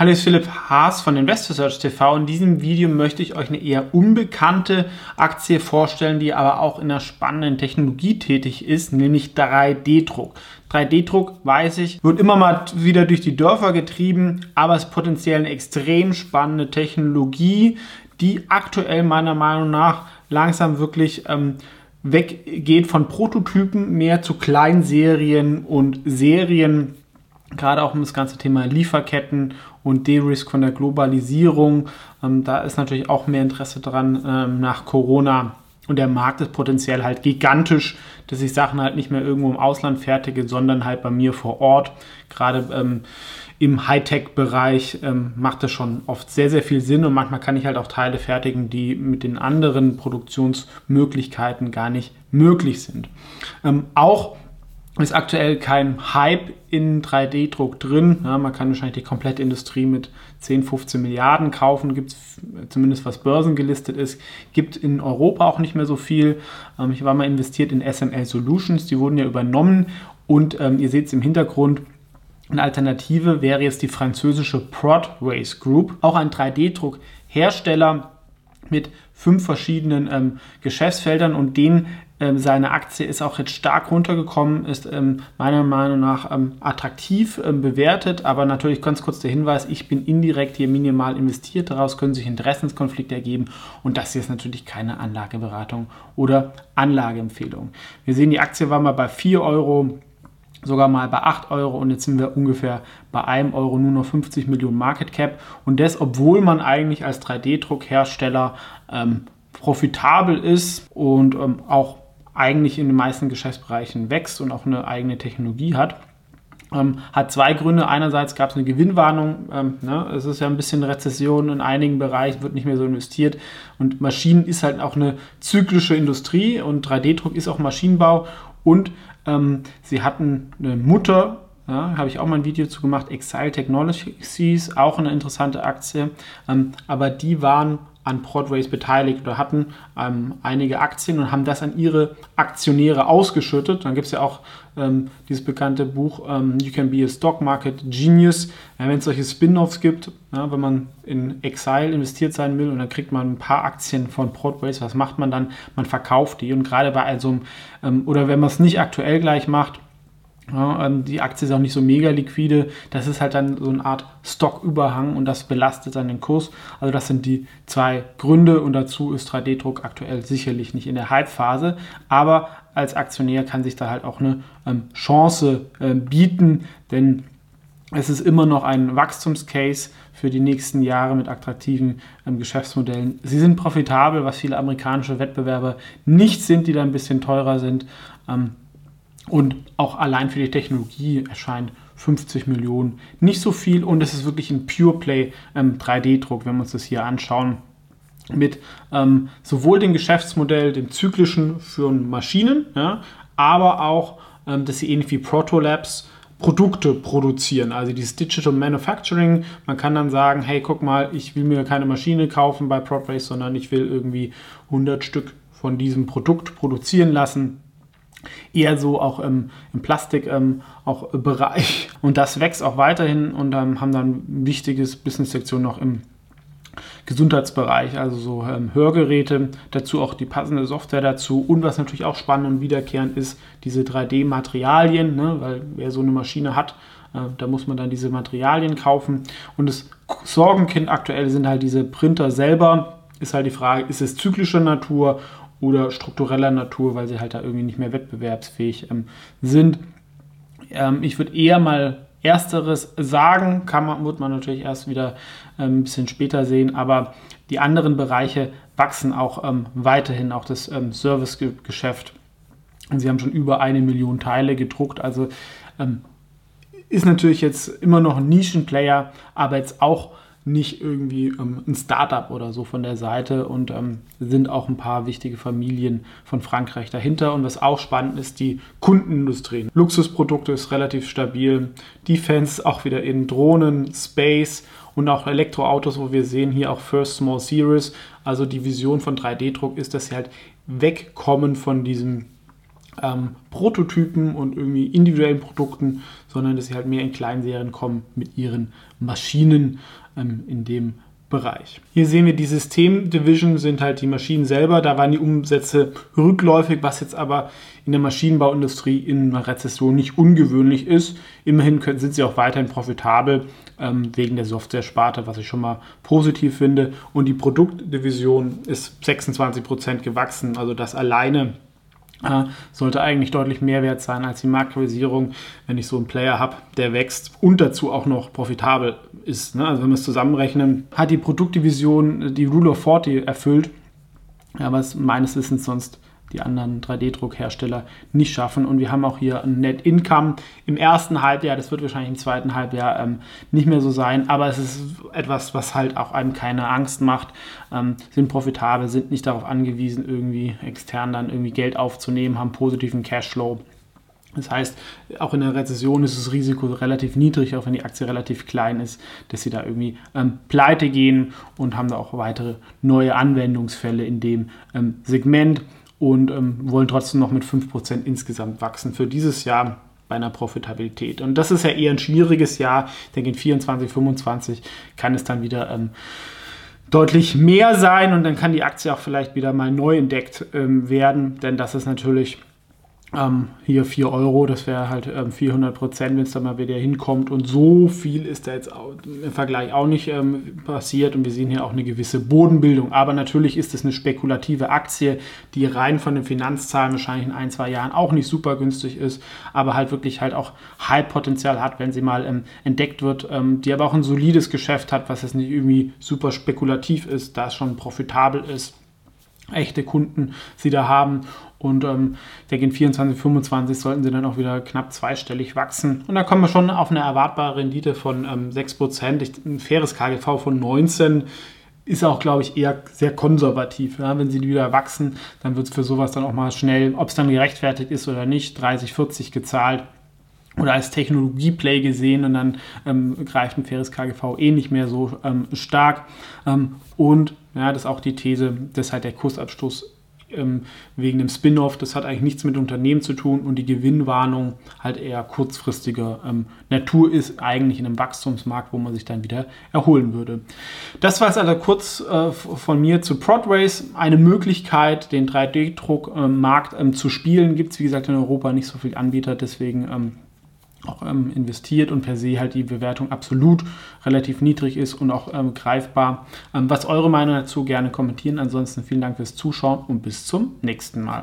Hallo, ist Philipp Haas von InvestorSearch TV. In diesem Video möchte ich euch eine eher unbekannte Aktie vorstellen, die aber auch in einer spannenden Technologie tätig ist, nämlich 3D-Druck. 3D-Druck, weiß ich, wird immer mal wieder durch die Dörfer getrieben, aber es ist potenziell eine extrem spannende Technologie, die aktuell meiner Meinung nach langsam wirklich ähm, weggeht von Prototypen mehr zu Kleinserien und Serien gerade auch um das ganze Thema Lieferketten und De-Risk von der Globalisierung. Ähm, da ist natürlich auch mehr Interesse dran ähm, nach Corona. Und der Markt ist potenziell halt gigantisch, dass ich Sachen halt nicht mehr irgendwo im Ausland fertige, sondern halt bei mir vor Ort. Gerade ähm, im Hightech-Bereich ähm, macht das schon oft sehr, sehr viel Sinn und manchmal kann ich halt auch Teile fertigen, die mit den anderen Produktionsmöglichkeiten gar nicht möglich sind. Ähm, auch ist aktuell kein Hype in 3D-Druck drin. Ja, man kann wahrscheinlich die komplette Industrie mit 10, 15 Milliarden kaufen, gibt es zumindest was börsengelistet ist. Gibt in Europa auch nicht mehr so viel. Ähm, ich war mal investiert in SML Solutions, die wurden ja übernommen und ähm, ihr seht es im Hintergrund. Eine Alternative wäre jetzt die französische Prodways Group, auch ein 3D-Druck-Hersteller mit fünf verschiedenen ähm, Geschäftsfeldern und den ähm, seine Aktie ist auch jetzt stark runtergekommen, ist ähm, meiner Meinung nach ähm, attraktiv ähm, bewertet, aber natürlich ganz kurz der Hinweis, ich bin indirekt hier minimal investiert, daraus können sich Interessenskonflikte ergeben. Und das hier ist natürlich keine Anlageberatung oder Anlageempfehlung. Wir sehen, die Aktie war mal bei 4 Euro, sogar mal bei 8 Euro. Und jetzt sind wir ungefähr bei 1 Euro nur noch 50 Millionen Market Cap. Und das, obwohl man eigentlich als 3D-Druckhersteller ähm, profitabel ist und ähm, auch eigentlich in den meisten Geschäftsbereichen wächst und auch eine eigene Technologie hat. Ähm, hat zwei Gründe. Einerseits gab es eine Gewinnwarnung. Ähm, ne? Es ist ja ein bisschen Rezession in einigen Bereichen, wird nicht mehr so investiert. Und Maschinen ist halt auch eine zyklische Industrie und 3D-Druck ist auch Maschinenbau. Und ähm, sie hatten eine Mutter, ja, habe ich auch mal ein Video zu gemacht, Exile Technologies, auch eine interessante Aktie. Ähm, aber die waren an Broadways beteiligt oder hatten ähm, einige Aktien und haben das an ihre Aktionäre ausgeschüttet. Dann gibt es ja auch ähm, dieses bekannte Buch ähm, You Can Be a Stock Market Genius. Ja, wenn es solche Spin-offs gibt, ja, wenn man in Exile investiert sein will und dann kriegt man ein paar Aktien von Broadways, was macht man dann? Man verkauft die und gerade bei also ähm, oder wenn man es nicht aktuell gleich macht, ja, ähm, die Aktie ist auch nicht so mega liquide. Das ist halt dann so eine Art Stocküberhang und das belastet dann den Kurs. Also das sind die zwei Gründe und dazu ist 3D-Druck aktuell sicherlich nicht in der Hype-Phase. Aber als Aktionär kann sich da halt auch eine ähm, Chance äh, bieten, denn es ist immer noch ein Wachstumscase für die nächsten Jahre mit attraktiven ähm, Geschäftsmodellen. Sie sind profitabel, was viele amerikanische Wettbewerber nicht sind, die da ein bisschen teurer sind. Ähm, und auch allein für die Technologie erscheint 50 Millionen nicht so viel. Und es ist wirklich ein Pure Play ähm, 3D-Druck, wenn wir uns das hier anschauen. Mit ähm, sowohl dem Geschäftsmodell, dem zyklischen für Maschinen, ja, aber auch, ähm, dass sie ähnlich wie Protolabs Produkte produzieren, also dieses Digital Manufacturing. Man kann dann sagen, hey, guck mal, ich will mir keine Maschine kaufen bei PropRace, sondern ich will irgendwie 100 Stück von diesem Produkt produzieren lassen eher so auch im, im Plastik ähm. Und das wächst auch weiterhin und ähm, haben dann wichtiges Business-Sektion noch im Gesundheitsbereich, also so ähm, Hörgeräte, dazu auch die passende Software dazu. Und was natürlich auch spannend und wiederkehrend ist, diese 3D-Materialien, ne, weil wer so eine Maschine hat, äh, da muss man dann diese Materialien kaufen. Und das Sorgenkind aktuell sind halt diese Printer selber, ist halt die Frage, ist es zyklischer Natur oder struktureller Natur, weil sie halt da irgendwie nicht mehr wettbewerbsfähig ähm, sind. Ähm, ich würde eher mal Ersteres sagen, kann man, wird man natürlich erst wieder ähm, ein bisschen später sehen, aber die anderen Bereiche wachsen auch ähm, weiterhin, auch das ähm, Servicegeschäft. Sie haben schon über eine Million Teile gedruckt, also ähm, ist natürlich jetzt immer noch ein Nischenplayer, aber jetzt auch nicht irgendwie ähm, ein Startup oder so von der Seite und ähm, sind auch ein paar wichtige Familien von Frankreich dahinter. Und was auch spannend ist, die Kundenindustrie. Luxusprodukte ist relativ stabil. Defense auch wieder in Drohnen, Space und auch Elektroautos, wo wir sehen hier auch First Small Series. Also die Vision von 3D-Druck ist, dass sie halt wegkommen von diesem ähm, Prototypen und irgendwie individuellen Produkten, sondern dass sie halt mehr in Kleinserien kommen mit ihren Maschinen ähm, in dem Bereich. Hier sehen wir die System-Division sind halt die Maschinen selber. Da waren die Umsätze rückläufig, was jetzt aber in der Maschinenbauindustrie in einer Rezession nicht ungewöhnlich ist. Immerhin können, sind sie auch weiterhin profitabel ähm, wegen der Software-Sparte, was ich schon mal positiv finde. Und die Produktdivision ist 26 Prozent gewachsen. Also das alleine äh, sollte eigentlich deutlich mehr wert sein als die Marktkapitalisierung, wenn ich so einen Player habe, der wächst und dazu auch noch profitabel ist. Ne? Also wenn wir es zusammenrechnen, hat die Produktdivision die Rule of 40 erfüllt, ja, was meines Wissens sonst die anderen 3D-Druckhersteller nicht schaffen. Und wir haben auch hier ein Net Income im ersten Halbjahr, das wird wahrscheinlich im zweiten Halbjahr ähm, nicht mehr so sein, aber es ist etwas, was halt auch einem keine Angst macht, ähm, sind profitabel, sind nicht darauf angewiesen, irgendwie extern dann irgendwie Geld aufzunehmen, haben positiven Cashflow. Das heißt, auch in der Rezession ist das Risiko relativ niedrig, auch wenn die Aktie relativ klein ist, dass sie da irgendwie ähm, pleite gehen und haben da auch weitere neue Anwendungsfälle in dem ähm, Segment und ähm, wollen trotzdem noch mit 5% insgesamt wachsen für dieses Jahr bei einer Profitabilität. Und das ist ja eher ein schwieriges Jahr. Ich denke, in 24, 25 kann es dann wieder ähm, deutlich mehr sein und dann kann die Aktie auch vielleicht wieder mal neu entdeckt ähm, werden, denn das ist natürlich ähm, hier 4 Euro, das wäre halt ähm, 400 Prozent, wenn es da mal wieder hinkommt. Und so viel ist da jetzt auch, im Vergleich auch nicht ähm, passiert. Und wir sehen hier auch eine gewisse Bodenbildung. Aber natürlich ist es eine spekulative Aktie, die rein von den Finanzzahlen wahrscheinlich in ein, zwei Jahren auch nicht super günstig ist, aber halt wirklich halt auch Hype-Potenzial hat, wenn sie mal ähm, entdeckt wird, ähm, die aber auch ein solides Geschäft hat, was jetzt nicht irgendwie super spekulativ ist, da es schon profitabel ist echte Kunden sie da haben. Und ähm, ich denke, in 24, 25 sollten sie dann auch wieder knapp zweistellig wachsen. Und da kommen wir schon auf eine erwartbare Rendite von ähm, 6%. Ich, ein faires KGV von 19 ist auch, glaube ich, eher sehr konservativ. Ja? Wenn sie wieder wachsen, dann wird es für sowas dann auch mal schnell, ob es dann gerechtfertigt ist oder nicht, 30, 40 gezahlt oder als Technologieplay gesehen und dann ähm, greift ein faires KGV eh nicht mehr so ähm, stark. Ähm, und ja, das ist auch die These, dass halt der Kursabstoß ähm, wegen dem Spin-off, das hat eigentlich nichts mit Unternehmen zu tun und die Gewinnwarnung halt eher kurzfristiger ähm, Natur ist, eigentlich in einem Wachstumsmarkt, wo man sich dann wieder erholen würde. Das war es also kurz äh, von mir zu Prodways. Eine Möglichkeit, den 3D-Druckmarkt ähm, zu spielen, gibt es wie gesagt in Europa nicht so viele Anbieter, deswegen ähm, auch ähm, investiert und per se halt die Bewertung absolut relativ niedrig ist und auch ähm, greifbar. Ähm, was eure Meinung dazu gerne kommentieren. Ansonsten vielen Dank fürs Zuschauen und bis zum nächsten Mal.